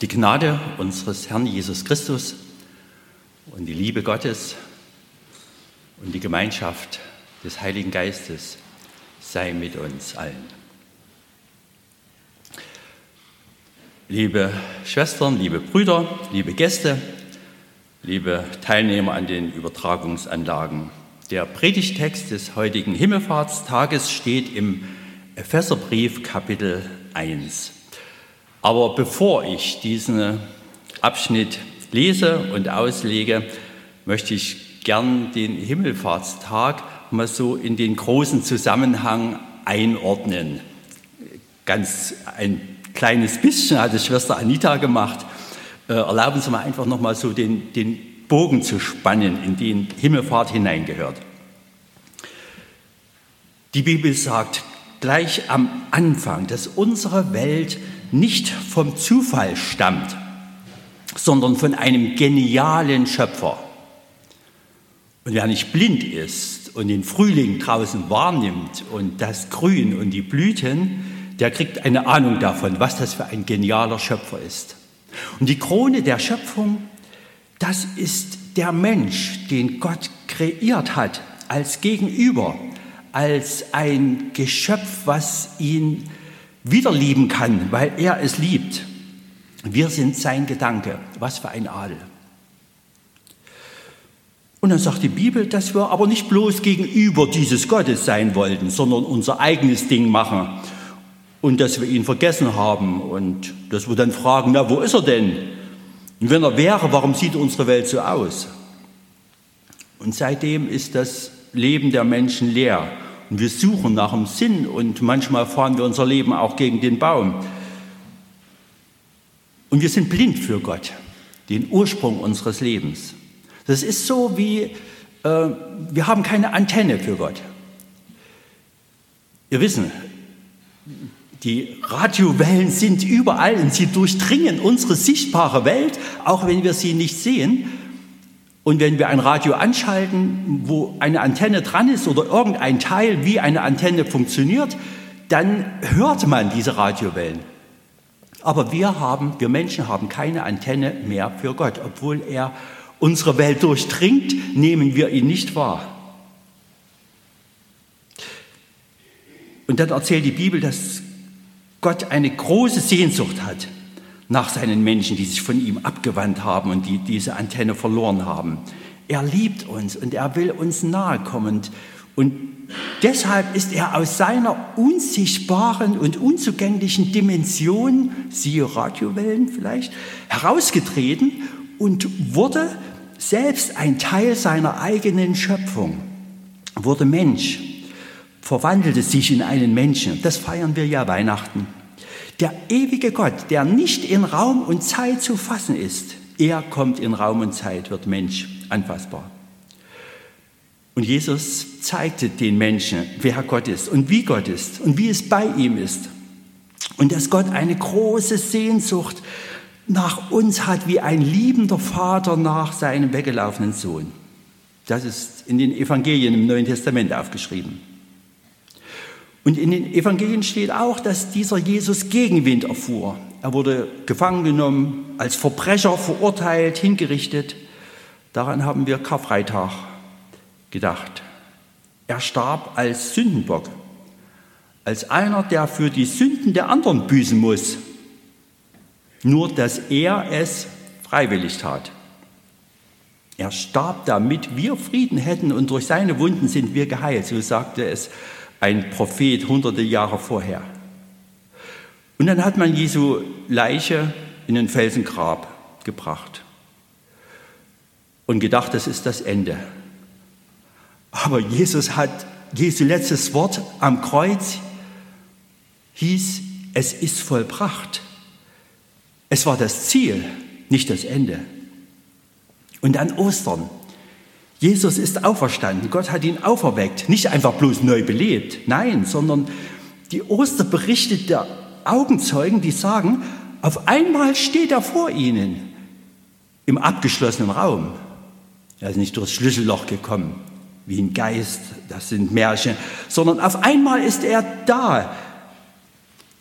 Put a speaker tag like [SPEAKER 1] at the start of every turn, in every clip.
[SPEAKER 1] Die Gnade unseres Herrn Jesus Christus und die Liebe Gottes und die Gemeinschaft des Heiligen Geistes sei mit uns allen. Liebe Schwestern, liebe Brüder, liebe Gäste, liebe Teilnehmer an den Übertragungsanlagen. Der Predigtext des heutigen Himmelfahrtstages steht im Epheserbrief Kapitel 1. Aber bevor ich diesen Abschnitt lese und auslege, möchte ich gern den Himmelfahrtstag mal so in den großen Zusammenhang einordnen. Ganz ein kleines bisschen hat es Schwester Anita gemacht. Äh, erlauben Sie mir einfach noch mal so den, den Bogen zu spannen, in den Himmelfahrt hineingehört. Die Bibel sagt gleich am Anfang, dass unsere Welt nicht vom Zufall stammt, sondern von einem genialen Schöpfer. Und wer nicht blind ist und den Frühling draußen wahrnimmt und das Grün und die Blüten, der kriegt eine Ahnung davon, was das für ein genialer Schöpfer ist. Und die Krone der Schöpfung, das ist der Mensch, den Gott kreiert hat als Gegenüber, als ein Geschöpf, was ihn wieder lieben kann, weil er es liebt. Wir sind sein Gedanke. Was für ein Adel. Und dann sagt die Bibel, dass wir aber nicht bloß gegenüber dieses Gottes sein wollten, sondern unser eigenes Ding machen und dass wir ihn vergessen haben und dass wir dann fragen, na, wo ist er denn? Und wenn er wäre, warum sieht unsere Welt so aus? Und seitdem ist das Leben der Menschen leer. Und wir suchen nach dem Sinn und manchmal fahren wir unser Leben auch gegen den Baum. Und wir sind blind für Gott, den Ursprung unseres Lebens. Das ist so wie, äh, wir haben keine Antenne für Gott. Wir wissen, die Radiowellen sind überall und sie durchdringen unsere sichtbare Welt, auch wenn wir sie nicht sehen. Und wenn wir ein Radio anschalten, wo eine Antenne dran ist oder irgendein Teil, wie eine Antenne funktioniert, dann hört man diese Radiowellen. Aber wir haben, wir Menschen haben keine Antenne mehr für Gott. Obwohl er unsere Welt durchdringt, nehmen wir ihn nicht wahr. Und dann erzählt die Bibel, dass Gott eine große Sehnsucht hat nach seinen Menschen, die sich von ihm abgewandt haben und die diese Antenne verloren haben. Er liebt uns und er will uns nahe kommen. Und deshalb ist er aus seiner unsichtbaren und unzugänglichen Dimension, siehe Radiowellen vielleicht, herausgetreten und wurde selbst ein Teil seiner eigenen Schöpfung, wurde Mensch, verwandelte sich in einen Menschen. Das feiern wir ja Weihnachten. Der ewige Gott, der nicht in Raum und Zeit zu fassen ist, er kommt in Raum und Zeit, wird Mensch, anfassbar. Und Jesus zeigte den Menschen, wer Gott ist und wie Gott ist und wie es bei ihm ist. Und dass Gott eine große Sehnsucht nach uns hat, wie ein liebender Vater nach seinem weggelaufenen Sohn. Das ist in den Evangelien im Neuen Testament aufgeschrieben. Und in den Evangelien steht auch, dass dieser Jesus Gegenwind erfuhr. Er wurde gefangen genommen, als Verbrecher verurteilt, hingerichtet. Daran haben wir Karfreitag gedacht. Er starb als Sündenbock, als einer, der für die Sünden der anderen büßen muss. Nur, dass er es freiwillig tat. Er starb, damit wir Frieden hätten und durch seine Wunden sind wir geheilt, so sagte es ein Prophet hunderte Jahre vorher. Und dann hat man Jesu Leiche in den Felsengrab gebracht und gedacht, das ist das Ende. Aber Jesus hat, Jesu letztes Wort am Kreuz hieß, es ist vollbracht. Es war das Ziel, nicht das Ende. Und an Ostern Jesus ist auferstanden. Gott hat ihn auferweckt. Nicht einfach bloß neu belebt. Nein, sondern die Osterberichte der Augenzeugen, die sagen, auf einmal steht er vor ihnen im abgeschlossenen Raum. Er ist nicht durchs Schlüsselloch gekommen, wie ein Geist, das sind Märchen, sondern auf einmal ist er da.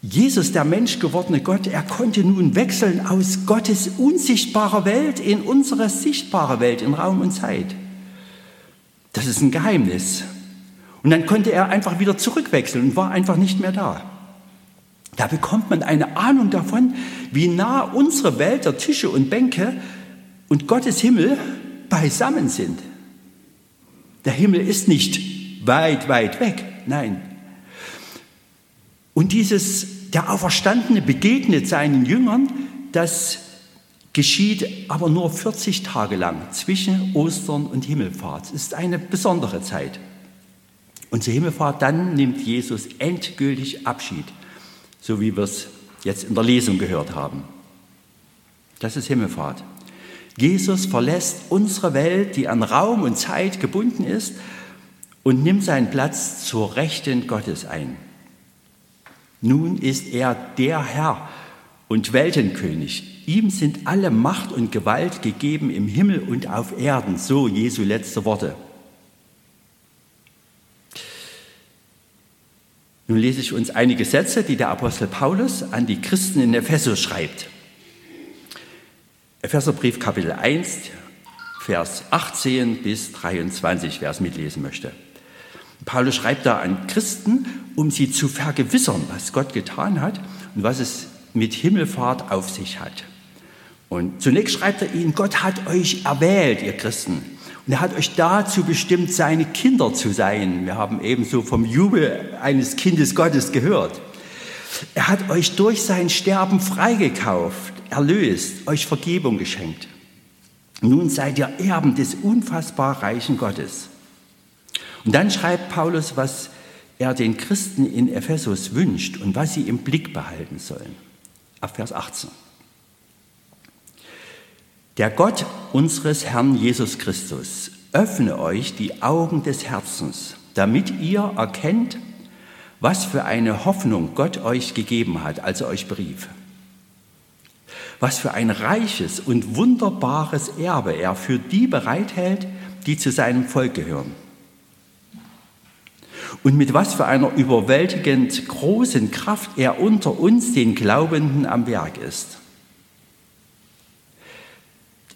[SPEAKER 1] Jesus, der Mensch gewordene Gott, er konnte nun wechseln aus Gottes unsichtbarer Welt in unsere sichtbare Welt, in Raum und Zeit. Das ist ein Geheimnis. Und dann konnte er einfach wieder zurückwechseln und war einfach nicht mehr da. Da bekommt man eine Ahnung davon, wie nah unsere Welt der Tische und Bänke und Gottes Himmel beisammen sind. Der Himmel ist nicht weit, weit weg. Nein, und dieses, der Auferstandene begegnet seinen Jüngern, das geschieht aber nur 40 Tage lang zwischen Ostern und Himmelfahrt. Es ist eine besondere Zeit. Und zur Himmelfahrt, dann nimmt Jesus endgültig Abschied, so wie wir es jetzt in der Lesung gehört haben. Das ist Himmelfahrt. Jesus verlässt unsere Welt, die an Raum und Zeit gebunden ist, und nimmt seinen Platz zur Rechten Gottes ein. Nun ist er der Herr und Weltenkönig. Ihm sind alle Macht und Gewalt gegeben im Himmel und auf Erden. So Jesu letzte Worte. Nun lese ich uns einige Sätze, die der Apostel Paulus an die Christen in Ephesus schreibt. Epheserbrief Kapitel 1, Vers 18 bis 23, wer es mitlesen möchte. Paulus schreibt da an Christen, um sie zu vergewissern, was Gott getan hat und was es mit Himmelfahrt auf sich hat. Und zunächst schreibt er ihnen, Gott hat euch erwählt, ihr Christen. Und er hat euch dazu bestimmt, seine Kinder zu sein. Wir haben ebenso vom Jubel eines Kindes Gottes gehört. Er hat euch durch sein Sterben freigekauft, erlöst, euch Vergebung geschenkt. Nun seid ihr Erben des unfassbar reichen Gottes. Und dann schreibt Paulus, was er den Christen in Ephesus wünscht und was sie im Blick behalten sollen. Ab Vers 18. Der Gott unseres Herrn Jesus Christus öffne euch die Augen des Herzens, damit ihr erkennt, was für eine Hoffnung Gott euch gegeben hat, als er euch berief. Was für ein reiches und wunderbares Erbe er für die bereithält, die zu seinem Volk gehören und mit was für einer überwältigend großen Kraft er unter uns, den Glaubenden, am Werk ist.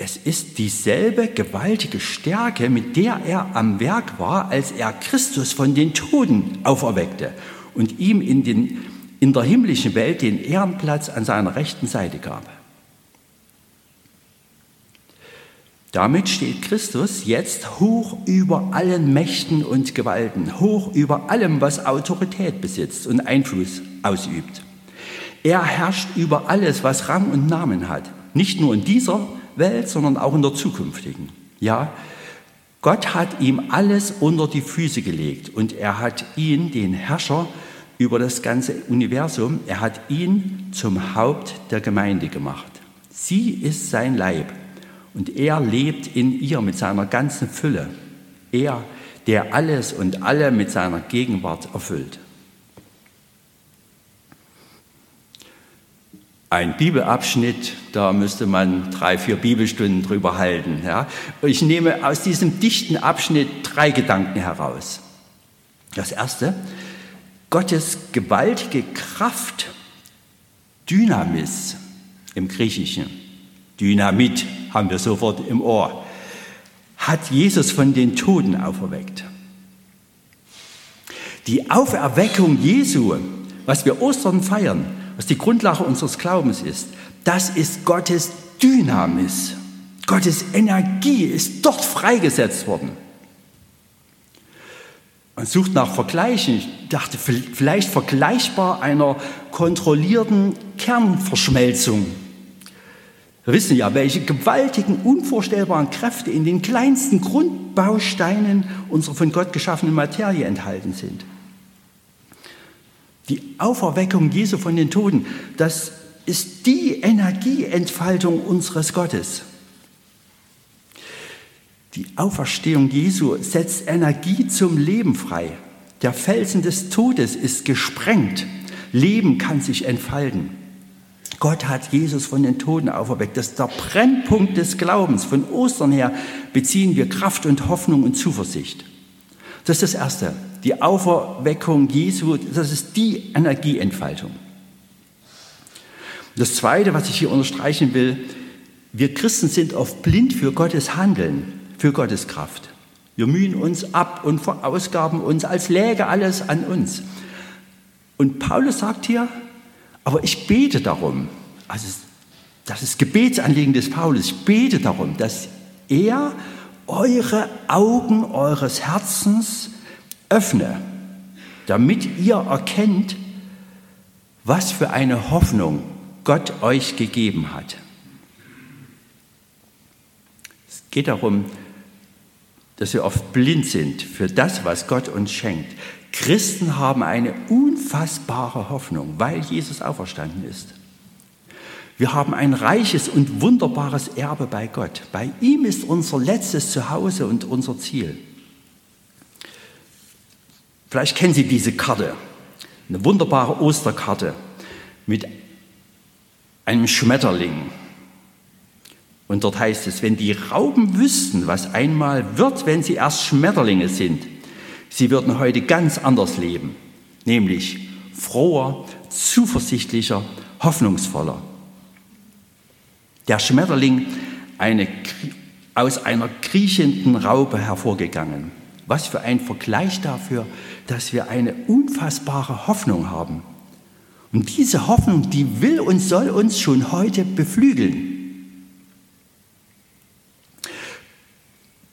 [SPEAKER 1] Es ist dieselbe gewaltige Stärke, mit der er am Werk war, als er Christus von den Toten auferweckte und ihm in, den, in der himmlischen Welt den Ehrenplatz an seiner rechten Seite gab. Damit steht Christus jetzt hoch über allen Mächten und Gewalten, hoch über allem, was Autorität besitzt und Einfluss ausübt. Er herrscht über alles, was Rang und Namen hat, nicht nur in dieser Welt, sondern auch in der zukünftigen. Ja, Gott hat ihm alles unter die Füße gelegt und er hat ihn, den Herrscher über das ganze Universum, er hat ihn zum Haupt der Gemeinde gemacht. Sie ist sein Leib und er lebt in ihr mit seiner ganzen Fülle. Er, der alles und alle mit seiner Gegenwart erfüllt. Ein Bibelabschnitt, da müsste man drei, vier Bibelstunden drüber halten. Ja. Ich nehme aus diesem dichten Abschnitt drei Gedanken heraus. Das erste, Gottes gewaltige Kraft, Dynamis im Griechischen, Dynamit haben wir sofort im Ohr, hat Jesus von den Toten auferweckt. Die Auferweckung Jesu, was wir Ostern feiern, was die Grundlage unseres Glaubens ist, das ist Gottes Dynamis. Gottes Energie ist dort freigesetzt worden. Man sucht nach Vergleichen. Ich dachte, vielleicht vergleichbar einer kontrollierten Kernverschmelzung wir wissen ja, welche gewaltigen, unvorstellbaren Kräfte in den kleinsten Grundbausteinen unserer von Gott geschaffenen Materie enthalten sind. Die Auferweckung Jesu von den Toten, das ist die Energieentfaltung unseres Gottes. Die Auferstehung Jesu setzt Energie zum Leben frei. Der Felsen des Todes ist gesprengt. Leben kann sich entfalten. Gott hat Jesus von den Toten auferweckt. Das ist der Brennpunkt des Glaubens. Von Ostern her beziehen wir Kraft und Hoffnung und Zuversicht. Das ist das Erste. Die Auferweckung Jesu, das ist die Energieentfaltung. Das Zweite, was ich hier unterstreichen will, wir Christen sind oft blind für Gottes Handeln, für Gottes Kraft. Wir mühen uns ab und verausgaben uns, als läge alles an uns. Und Paulus sagt hier, aber ich bete darum, also das ist Gebetsanliegen des Paulus, ich bete darum, dass er eure Augen eures Herzens öffne, damit ihr erkennt, was für eine Hoffnung Gott euch gegeben hat. Es geht darum, dass wir oft blind sind für das, was Gott uns schenkt. Christen haben eine unfassbare Hoffnung, weil Jesus auferstanden ist. Wir haben ein reiches und wunderbares Erbe bei Gott. Bei ihm ist unser letztes Zuhause und unser Ziel. Vielleicht kennen Sie diese Karte, eine wunderbare Osterkarte mit einem Schmetterling. Und dort heißt es, wenn die Rauben wüssten, was einmal wird, wenn sie erst Schmetterlinge sind, sie würden heute ganz anders leben, nämlich froher, zuversichtlicher, hoffnungsvoller der Schmetterling eine, aus einer kriechenden Raupe hervorgegangen. Was für ein Vergleich dafür, dass wir eine unfassbare Hoffnung haben. Und diese Hoffnung, die will und soll uns schon heute beflügeln.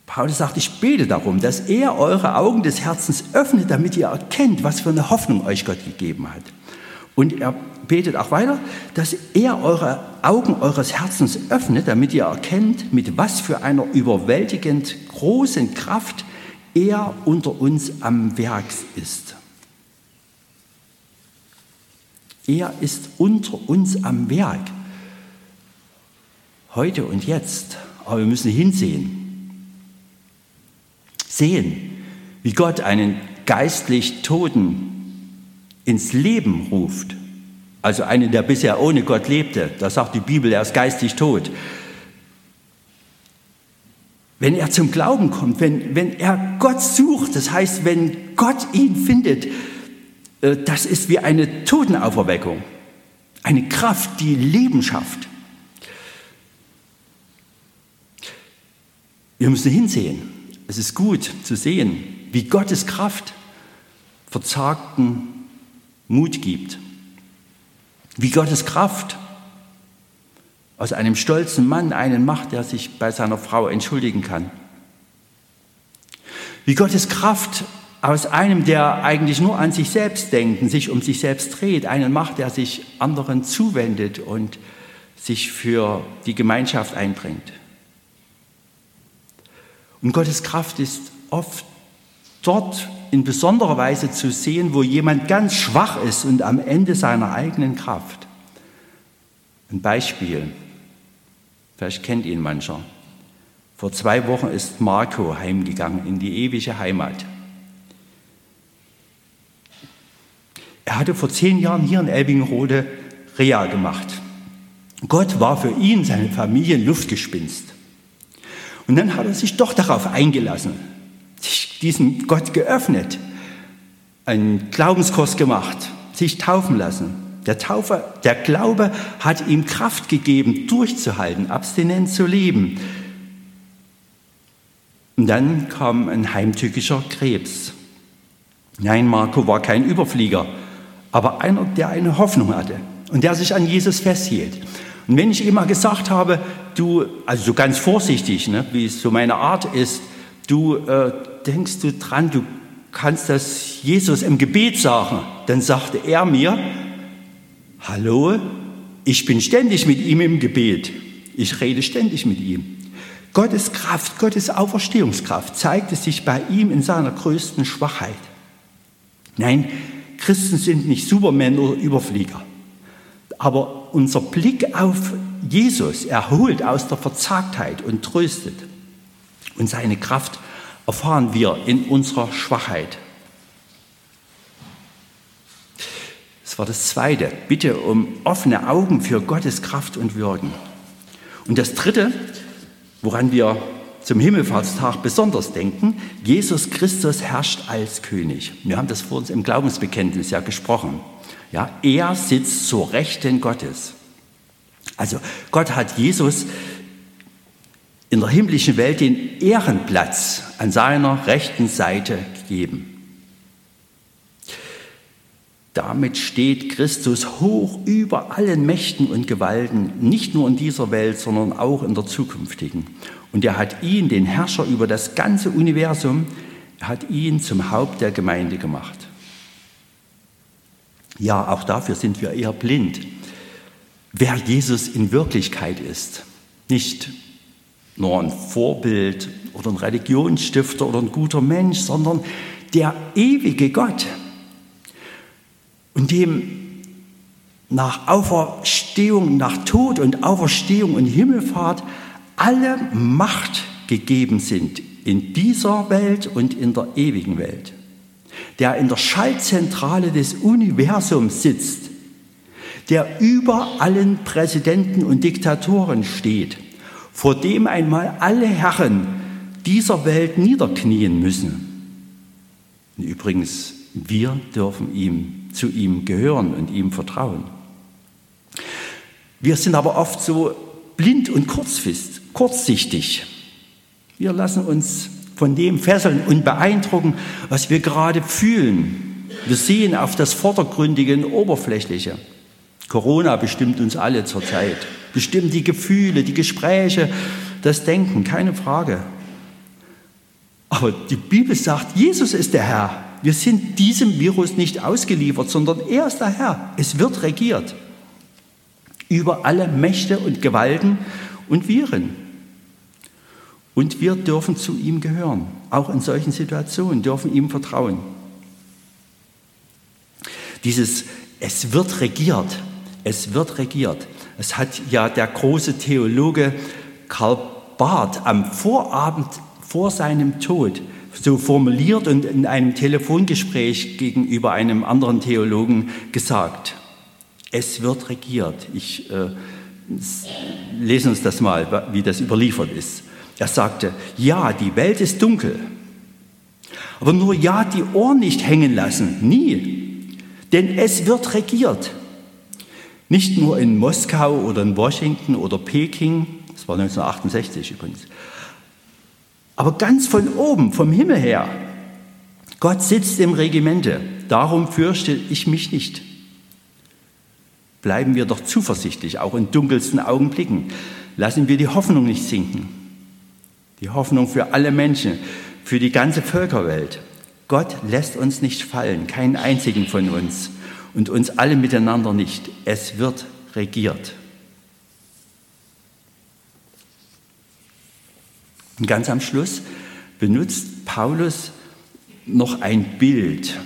[SPEAKER 1] Paulus sagt, ich bete darum, dass er eure Augen des Herzens öffnet, damit ihr erkennt, was für eine Hoffnung euch Gott gegeben hat. Und er betet auch weiter, dass er eure Augen eures Herzens öffnet, damit ihr erkennt, mit was für einer überwältigend großen Kraft er unter uns am Werk ist. Er ist unter uns am Werk. Heute und jetzt. Aber wir müssen hinsehen. Sehen, wie Gott einen geistlich Toten ins Leben ruft, also einen, der bisher ohne Gott lebte, da sagt die Bibel, er ist geistig tot. Wenn er zum Glauben kommt, wenn, wenn er Gott sucht, das heißt, wenn Gott ihn findet, äh, das ist wie eine Totenauferweckung, eine Kraft, die Leben schafft. Wir müssen hinsehen. Es ist gut zu sehen, wie Gottes Kraft verzagten Mut gibt. Wie Gottes Kraft aus einem stolzen Mann einen macht, der sich bei seiner Frau entschuldigen kann. Wie Gottes Kraft aus einem, der eigentlich nur an sich selbst denkt sich um sich selbst dreht, einen macht, der sich anderen zuwendet und sich für die Gemeinschaft einbringt. Und Gottes Kraft ist oft dort in besonderer Weise zu sehen, wo jemand ganz schwach ist und am Ende seiner eigenen Kraft. Ein Beispiel, vielleicht kennt ihn mancher. Vor zwei Wochen ist Marco heimgegangen in die ewige Heimat. Er hatte vor zehn Jahren hier in Elbingrode Reha gemacht. Gott war für ihn, seine Familie, ein Luftgespinst. Und dann hat er sich doch darauf eingelassen, sich diesem Gott geöffnet, einen Glaubenskurs gemacht, sich taufen lassen. Der Taufer, der Glaube hat ihm Kraft gegeben, durchzuhalten, abstinent zu leben. Und dann kam ein heimtückischer Krebs. Nein, Marco war kein Überflieger, aber einer, der eine Hoffnung hatte und der sich an Jesus festhielt. Und wenn ich ihm mal gesagt habe, du, also so ganz vorsichtig, ne, wie es so meine Art ist, du äh, denkst du dran, du kannst das Jesus im Gebet sagen. Dann sagte er mir, hallo, ich bin ständig mit ihm im Gebet. Ich rede ständig mit ihm. Gottes Kraft, Gottes Auferstehungskraft zeigte sich bei ihm in seiner größten Schwachheit. Nein, Christen sind nicht Supermänner oder Überflieger. Aber unser Blick auf Jesus erholt aus der Verzagtheit und tröstet. Und seine Kraft erfahren wir in unserer Schwachheit. Das war das Zweite. Bitte um offene Augen für Gottes Kraft und Wirken. Und das Dritte, woran wir zum Himmelfahrtstag besonders denken, Jesus Christus herrscht als König. Wir haben das vor uns im Glaubensbekenntnis ja gesprochen. Ja, er sitzt zur Rechten Gottes. Also Gott hat Jesus in der himmlischen Welt den Ehrenplatz an seiner rechten Seite gegeben. Damit steht Christus hoch über allen Mächten und Gewalten, nicht nur in dieser Welt, sondern auch in der zukünftigen. Und er hat ihn, den Herrscher über das ganze Universum, er hat ihn zum Haupt der Gemeinde gemacht. Ja, auch dafür sind wir eher blind, wer Jesus in Wirklichkeit ist. Nicht nur ein Vorbild oder ein Religionsstifter oder ein guter Mensch, sondern der ewige Gott. Und dem nach Auferstehung, nach Tod und Auferstehung und Himmelfahrt alle Macht gegeben sind in dieser Welt und in der ewigen Welt. Der in der Schaltzentrale des Universums sitzt, der über allen Präsidenten und Diktatoren steht vor dem einmal alle Herren dieser Welt niederknien müssen. Und übrigens, wir dürfen ihm, zu ihm gehören und ihm vertrauen. Wir sind aber oft so blind und kurzsichtig. Wir lassen uns von dem fesseln und beeindrucken, was wir gerade fühlen. Wir sehen auf das Vordergründige und Oberflächliche. Corona bestimmt uns alle zurzeit bestimmt die Gefühle, die Gespräche, das Denken, keine Frage. Aber die Bibel sagt, Jesus ist der Herr. Wir sind diesem Virus nicht ausgeliefert, sondern er ist der Herr. Es wird regiert über alle Mächte und Gewalten und Viren. Und wir dürfen zu ihm gehören. Auch in solchen Situationen dürfen ihm vertrauen. Dieses Es wird regiert, es wird regiert. Es hat ja der große Theologe Karl Barth am Vorabend vor seinem Tod so formuliert und in einem Telefongespräch gegenüber einem anderen Theologen gesagt. Es wird regiert. Ich äh, lese uns das mal, wie das überliefert ist. Er sagte, ja, die Welt ist dunkel, aber nur ja, die Ohren nicht hängen lassen, nie, denn es wird regiert. Nicht nur in Moskau oder in Washington oder Peking, das war 1968 übrigens, aber ganz von oben, vom Himmel her. Gott sitzt im Regimente, darum fürchte ich mich nicht. Bleiben wir doch zuversichtlich, auch in dunkelsten Augenblicken. Lassen wir die Hoffnung nicht sinken. Die Hoffnung für alle Menschen, für die ganze Völkerwelt. Gott lässt uns nicht fallen, keinen einzigen von uns und uns alle miteinander nicht. Es wird regiert. Und ganz am Schluss benutzt Paulus noch ein Bild.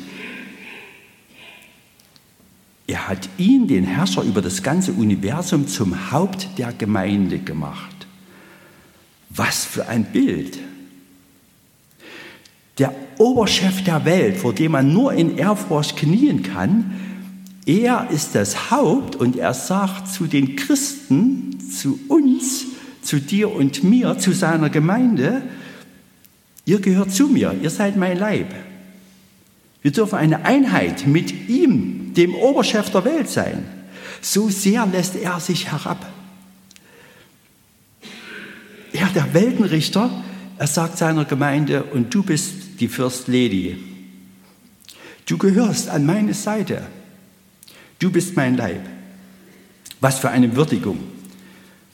[SPEAKER 1] Er hat ihn, den Herrscher über das ganze Universum, zum Haupt der Gemeinde gemacht. Was für ein Bild! Der Oberchef der Welt, vor dem man nur in Ehrfurcht knien kann, er ist das Haupt und er sagt zu den Christen, zu uns, zu dir und mir, zu seiner Gemeinde, ihr gehört zu mir, ihr seid mein Leib. Wir dürfen eine Einheit mit ihm, dem Oberchef der Welt sein. So sehr lässt er sich herab. Er, der Weltenrichter, er sagt seiner Gemeinde, und du bist die First Lady. Du gehörst an meine Seite. Du bist mein Leib. Was für eine Würdigung,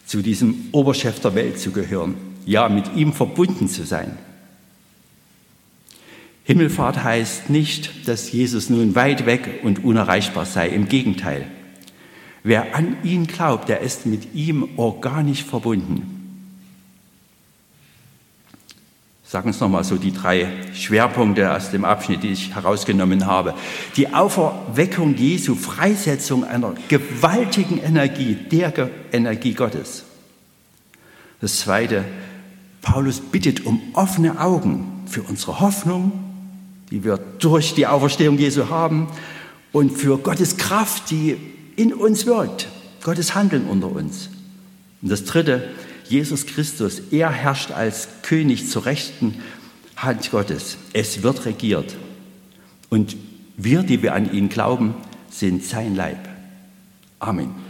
[SPEAKER 1] zu diesem Oberchef der Welt zu gehören, ja, mit ihm verbunden zu sein. Himmelfahrt heißt nicht, dass Jesus nun weit weg und unerreichbar sei. Im Gegenteil. Wer an ihn glaubt, der ist mit ihm organisch verbunden. Sagen uns nochmal so die drei Schwerpunkte aus dem Abschnitt, die ich herausgenommen habe. Die Auferweckung Jesu, Freisetzung einer gewaltigen Energie, der Energie Gottes. Das zweite, Paulus bittet um offene Augen für unsere Hoffnung, die wir durch die Auferstehung Jesu haben, und für Gottes Kraft, die in uns wirkt, Gottes Handeln unter uns. Und das dritte, Jesus Christus, er herrscht als König zur rechten Hand Gottes. Es wird regiert. Und wir, die wir an ihn glauben, sind sein Leib. Amen.